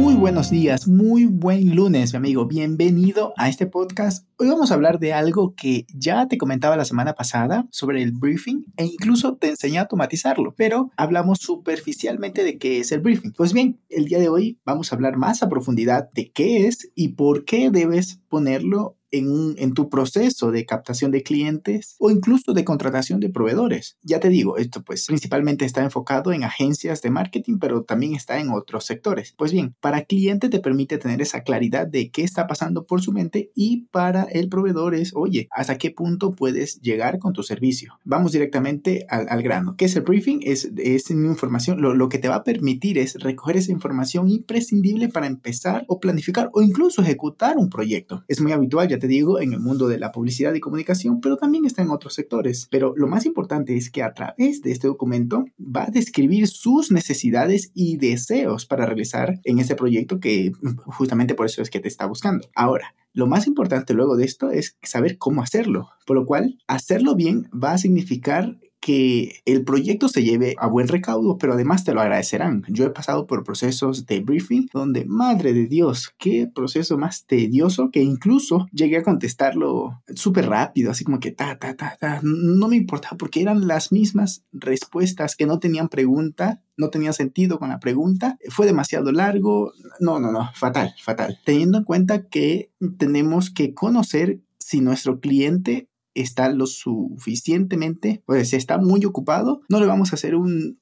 Muy buenos días, muy buen lunes, mi amigo. Bienvenido a este podcast. Hoy vamos a hablar de algo que ya te comentaba la semana pasada sobre el briefing e incluso te enseñé a automatizarlo, pero hablamos superficialmente de qué es el briefing. Pues bien, el día de hoy vamos a hablar más a profundidad de qué es y por qué debes ponerlo en, tu proceso de captación de clientes o incluso de contratación de proveedores. Ya te digo, esto pues principalmente está enfocado en agencias de marketing, pero también está en otros sectores. Pues bien, para cliente te permite tener esa claridad de qué está pasando por su mente y para el proveedor es, oye, ¿hasta qué punto puedes llegar con tu servicio? Vamos directamente al, grano. ¿Qué es el briefing? Es, es información, lo, lo que te va a permitir es recoger esa información imprescindible para empezar o planificar o incluso ejecutar un proyecto. Es muy habitual, ya te digo, en el mundo de la publicidad y comunicación, pero también está en otros sectores. Pero lo más importante es que a través de este documento va a describir sus necesidades y deseos para realizar en ese proyecto que justamente por eso es que te está buscando. Ahora, lo más importante luego de esto es saber cómo hacerlo, por lo cual hacerlo bien va a significar que el proyecto se lleve a buen recaudo, pero además te lo agradecerán. Yo he pasado por procesos de briefing donde, madre de Dios, qué proceso más tedioso que incluso llegué a contestarlo súper rápido, así como que ta, ta, ta, ta. No me importaba porque eran las mismas respuestas que no tenían pregunta no tenía sentido con la pregunta, fue demasiado largo, no, no, no, fatal, fatal. Teniendo en cuenta que tenemos que conocer si nuestro cliente está lo suficientemente, pues está muy ocupado, no le vamos a hacer un,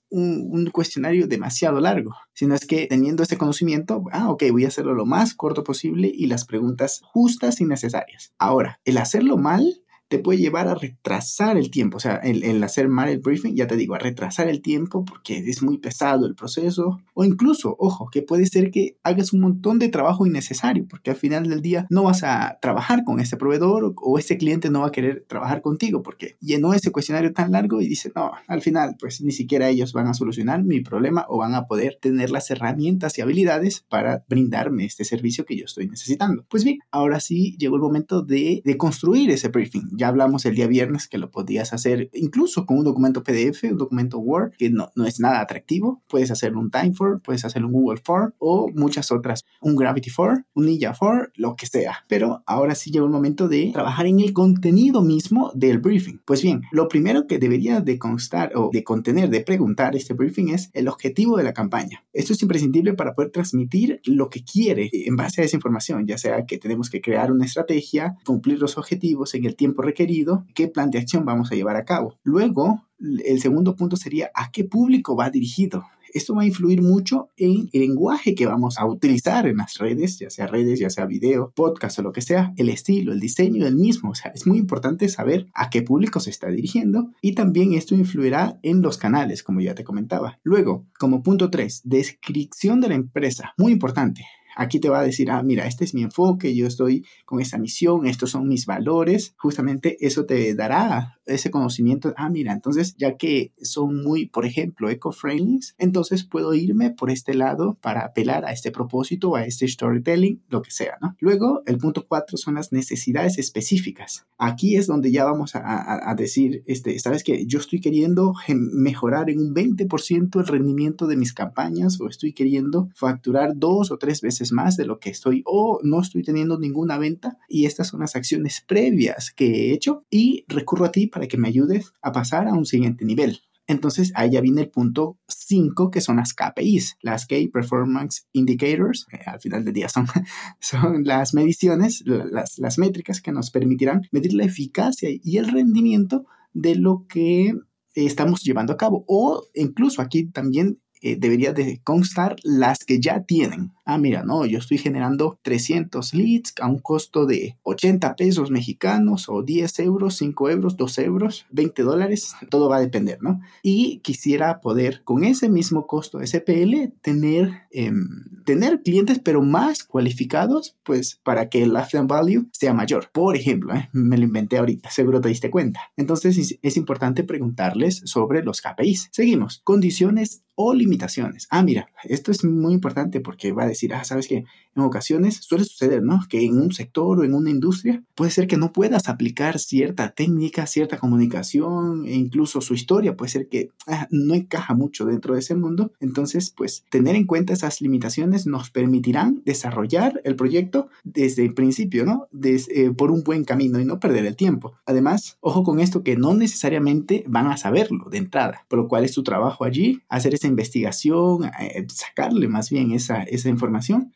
cuestionario demasiado largo, sino es que teniendo este conocimiento, ah, ok, voy a hacerlo lo más corto posible y las preguntas justas y necesarias. Ahora, el hacerlo mal te puede llevar a retrasar el tiempo. O sea, el, hacer mal el briefing, ya te digo, a retrasar el tiempo porque es muy pesado el proceso. O incluso, ojo, que puede ser que hagas un montón de trabajo innecesario porque al final del día no vas a trabajar con ese proveedor o, ese cliente no va a querer trabajar contigo porque llenó ese cuestionario tan largo y dice, no, al final pues ni siquiera ellos van a solucionar mi problema o van a poder tener las herramientas y habilidades para brindarme este servicio que yo estoy necesitando. Pues bien, ahora sí llegó el momento de, de construir ese briefing ya hablamos el día viernes que lo podías hacer incluso con un documento PDF, un documento Word, que no, no es nada atractivo. Puedes hacer un Timeform, puedes hacer un Google Form o muchas otras, un Gravity Form, un Ninja Form, lo que sea. Pero ahora sí llegó el momento de trabajar en el contenido mismo del briefing. Pues bien, lo primero que debería de constar o de contener, de preguntar este briefing es el objetivo de la campaña. Esto es imprescindible para poder transmitir lo que quiere en base a esa información, ya sea que tenemos que crear una estrategia, cumplir los objetivos en el tiempo requerido, qué plan de acción vamos a llevar a cabo. Luego, el segundo punto sería a qué público va dirigido. Esto va a influir mucho en el lenguaje que vamos a utilizar en las redes, ya sea redes, ya sea video, podcast o lo que sea, el estilo, el diseño del mismo. O sea, es muy importante saber a qué público se está dirigiendo y también esto influirá en los canales, como ya te comentaba. Luego, como punto 3, descripción de la empresa. Muy importante. Aquí te va a decir, ah, mira, este es mi enfoque, yo estoy con esta misión, estos son mis valores. Justamente eso te dará ese conocimiento. Ah, mira, entonces ya que son muy, por ejemplo, eco-friendly, entonces puedo irme por este lado para apelar a este propósito, a este storytelling, lo que sea, ¿no? Luego, el punto cuatro son las necesidades específicas. Aquí es donde ya vamos a, a decir, este, sabes que yo estoy queriendo mejorar en un 20% el rendimiento de mis campañas o estoy queriendo facturar dos o tres veces más de lo que estoy o no estoy teniendo ninguna venta y estas son las acciones previas que he hecho y recurro a ti para que me ayudes a pasar a un siguiente nivel. Entonces ahí ya viene el punto 5 que son las KPIs, las Key Performance Indicators. al final del día son, son las mediciones, las, las métricas que nos permitirán medir la eficacia y el rendimiento de lo que estamos llevando a cabo. O incluso aquí también eh, debería de constar las que ya tienen. Ah, mira, no, yo estoy generando 300 leads a un costo de 80 pesos mexicanos o 10 euros, 5 euros, 2 euros, 20 dólares, todo va a depender, ¿no? Y quisiera poder con ese mismo costo SPL tener, em, tener clientes pero más cualificados, pues para que el lifetime value sea mayor. Por ejemplo, ¿eh? me lo inventé ahorita, seguro te diste cuenta. Entonces es importante preguntarles sobre los KPIs. Seguimos. Condiciones o limitaciones. Ah, mira, esto es muy importante porque va a decir, ah, sabes que en ocasiones suele suceder, ¿no? Que en un sector o en una industria puede ser que no puedas aplicar cierta técnica, cierta comunicación e incluso su historia puede ser que ah, no encaja mucho dentro de ese mundo. Entonces, pues tener en cuenta esas limitaciones nos permitirán desarrollar el proyecto desde el principio, ¿no? Eh, por un buen camino y no perder el tiempo. Además, ojo con esto que no necesariamente van a saberlo de entrada, por lo cual es tu trabajo allí hacer ese investigación, eh, sacarle más bien esa, esa información,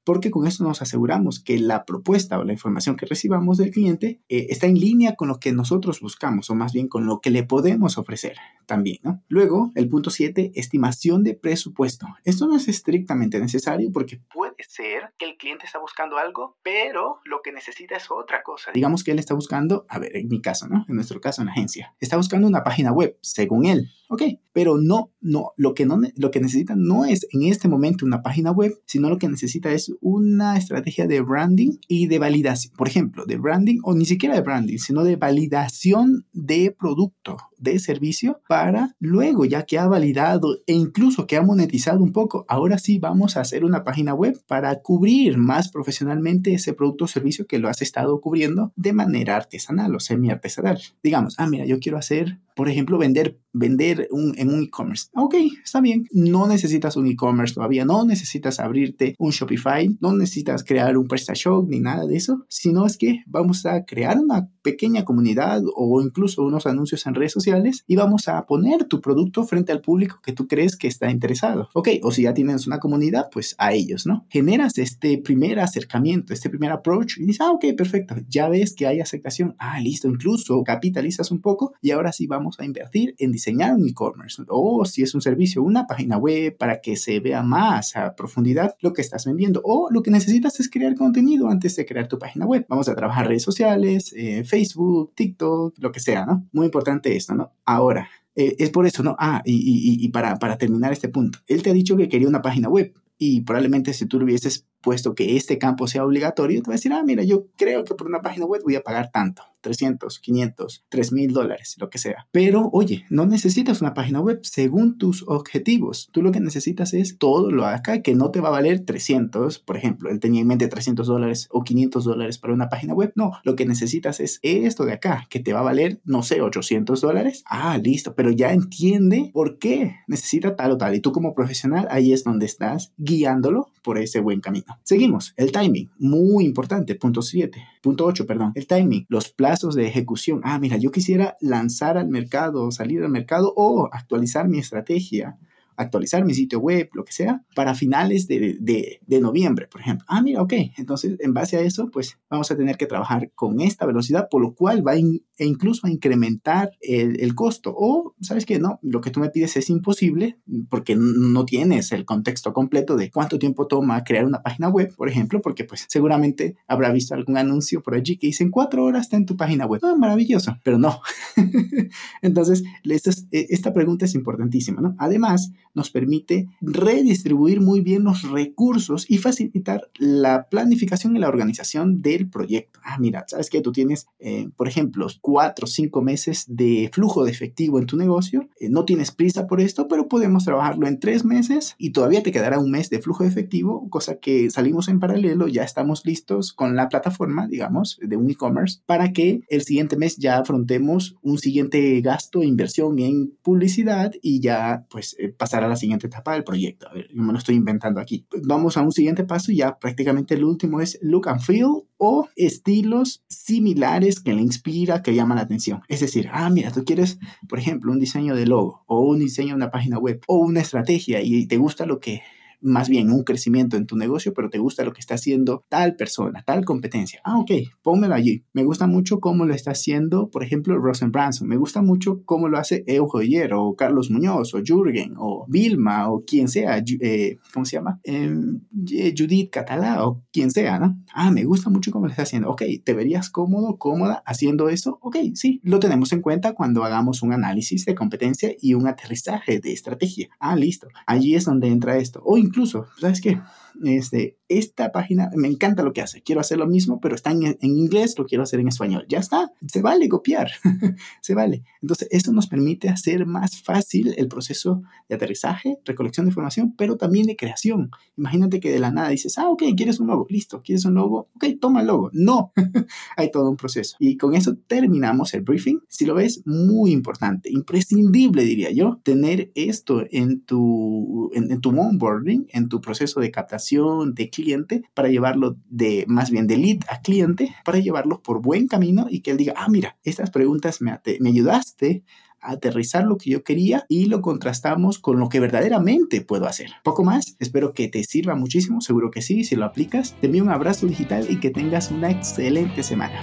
porque con eso nos aseguramos que la propuesta o la información que recibamos del cliente eh, está en línea con lo que nosotros buscamos o más bien con lo que le podemos ofrecer también. Luego, el punto 7, estimación de presupuesto. Esto no es estrictamente necesario porque puede ser que el cliente está buscando algo, pero lo que necesita es otra cosa. Digamos que él está buscando, a ver, en mi caso, ¿no? En nuestro caso, en la agencia, está buscando una página web, según él, ¿ok? Pero no, no, lo que no, lo que necesita no es en este momento una página web, sino lo que necesita es una estrategia de branding y de validación. Por ejemplo, de branding o ni siquiera de branding, sino de validación de producto, de servicio para luego, ya que ha validado e incluso que ha monetizado un poco, ahora sí vamos a hacer una página web para cubrir más profesionalmente ese producto o servicio que lo has estado cubriendo de manera artesanal o semi artesanal. Digamos, ah, mira, yo quiero hacer por ejemplo, vender, vender en un e-commerce. Ok, está bien. No necesitas un e-commerce todavía, no necesitas abrirte un Shopify, no necesitas crear un PrestaShop ni nada de eso, sino es que vamos a crear una pequeña comunidad o incluso unos anuncios en redes sociales y vamos a poner tu producto frente al público que tú crees que está interesado. Ok, o si ya tienes una comunidad, pues a ellos, ¿no? Generas este primer acercamiento, este primer approach y dices, ah, ok, perfecto, ya ves que hay aceptación, ah, listo, incluso capitalizas un poco y ahora sí vamos a invertir en diseñar un e-commerce o si es un servicio, una página web para que se vea más a profundidad lo que estás vendiendo o lo que necesitas es crear contenido antes de crear tu página web. Vamos a trabajar redes sociales, eh, Facebook, TikTok, lo que sea, ¿no? Muy importante esto, ¿no? Ahora, eh, es por eso, ¿no? Ah, y, y, para, para terminar este punto, él te ha dicho que quería una página web y probablemente si tú lo hubieses puesto que este campo sea obligatorio, te va a decir, ah, mira, yo creo que por una página web voy a pagar tanto. 300, 500, 3000 dólares, lo que sea. Pero oye, no necesitas una página web según tus objetivos. Tú lo que necesitas es todo lo acá que no te va a valer 300, por ejemplo, él tenía en mente 300 dólares o 500 dólares para una página web. No, lo que necesitas es esto de acá, que te va a valer, no sé, 800 dólares. Ah, listo, pero ya entiende por qué necesita tal o tal. Y tú como profesional, ahí es donde estás guiándolo por ese buen camino. Seguimos, el timing, muy importante, punto 7, punto 8, perdón, el timing, los plazos de ejecución. Ah, mira, yo quisiera lanzar al mercado, salir al mercado o actualizar mi estrategia actualizar mi sitio web, lo que sea, para finales de, de, noviembre, por ejemplo. Ah, mira, ok. Entonces, en base a eso, pues vamos a tener que trabajar con esta velocidad, por lo cual va e incluso a incrementar el, el, costo. O, ¿sabes qué? No, lo que tú me pides es imposible porque no tienes el contexto completo de cuánto tiempo toma crear una página web, por ejemplo, porque pues seguramente habrá visto algún anuncio por allí que dice en cuatro horas está en tu página web. Ah, maravilloso, pero no. Entonces, esta, esta pregunta es importantísima, ¿no? Además, nos permite redistribuir muy bien los recursos y facilitar la planificación y la organización del proyecto. Ah, mira, sabes que tú tienes, eh, por ejemplo, cuatro o cinco meses de flujo de efectivo en tu negocio. Eh, no tienes prisa por esto, pero podemos trabajarlo en tres meses y todavía te quedará un mes de flujo de efectivo, cosa que salimos en paralelo, ya estamos listos con la plataforma, digamos, de un e-commerce para que el siguiente mes ya afrontemos un siguiente gasto, inversión en publicidad y ya pues eh, pasar a la siguiente etapa del proyecto. A ver, yo me lo estoy inventando aquí. Vamos a un siguiente paso y ya prácticamente el último es look and feel o estilos similares que le inspira, que llaman la atención. Es decir, ah, mira, tú quieres, por ejemplo, un diseño de logo o un diseño de una página web o una estrategia y te gusta lo que más bien un crecimiento en tu negocio, pero te gusta lo que está haciendo tal persona, tal competencia. Ah, ok, pónmelo allí. Me gusta mucho cómo lo está haciendo, por ejemplo, Rosen Branson. Me gusta mucho cómo lo hace Eugenio o Carlos Muñoz o Jürgen o Vilma o quien sea, eh, ¿cómo se llama? Em, Judith Catalá o quien sea, ¿no? Ah, me gusta mucho cómo lo está haciendo. Ok, ¿te verías cómodo, cómoda haciendo eso? Ok, sí, lo tenemos en cuenta cuando hagamos un análisis de competencia y un aterrizaje de estrategia. Ah, listo. Allí es donde entra esto. O incluso, ¿sabes qué? Este, esta página me encanta lo que hace. Quiero hacer lo mismo, pero está en, inglés, lo quiero hacer en español. Ya está. Se vale copiar. se vale. Entonces, esto nos permite hacer más fácil el proceso de aterrizaje, recolección de información, pero también de creación. Imagínate que de la nada dices, ah, ok, quieres un logo. Listo. ¿Quieres un logo? Ok, toma el logo. No. Hay todo un proceso. Y con eso terminamos el briefing. Si lo ves, muy importante, imprescindible, diría yo, tener esto en tu, en, en tu onboarding, en tu proceso de captación de cliente, para llevarlo de, más bien de lead a cliente, para llevarlo por buen camino y que él diga, ah, mira, estas preguntas me, me ayudaste a aterrizar lo que yo quería y lo contrastamos con lo que verdaderamente puedo hacer. Poco más, espero que te sirva muchísimo, seguro que sí, si lo aplicas. Te envío un abrazo digital y que tengas una excelente semana.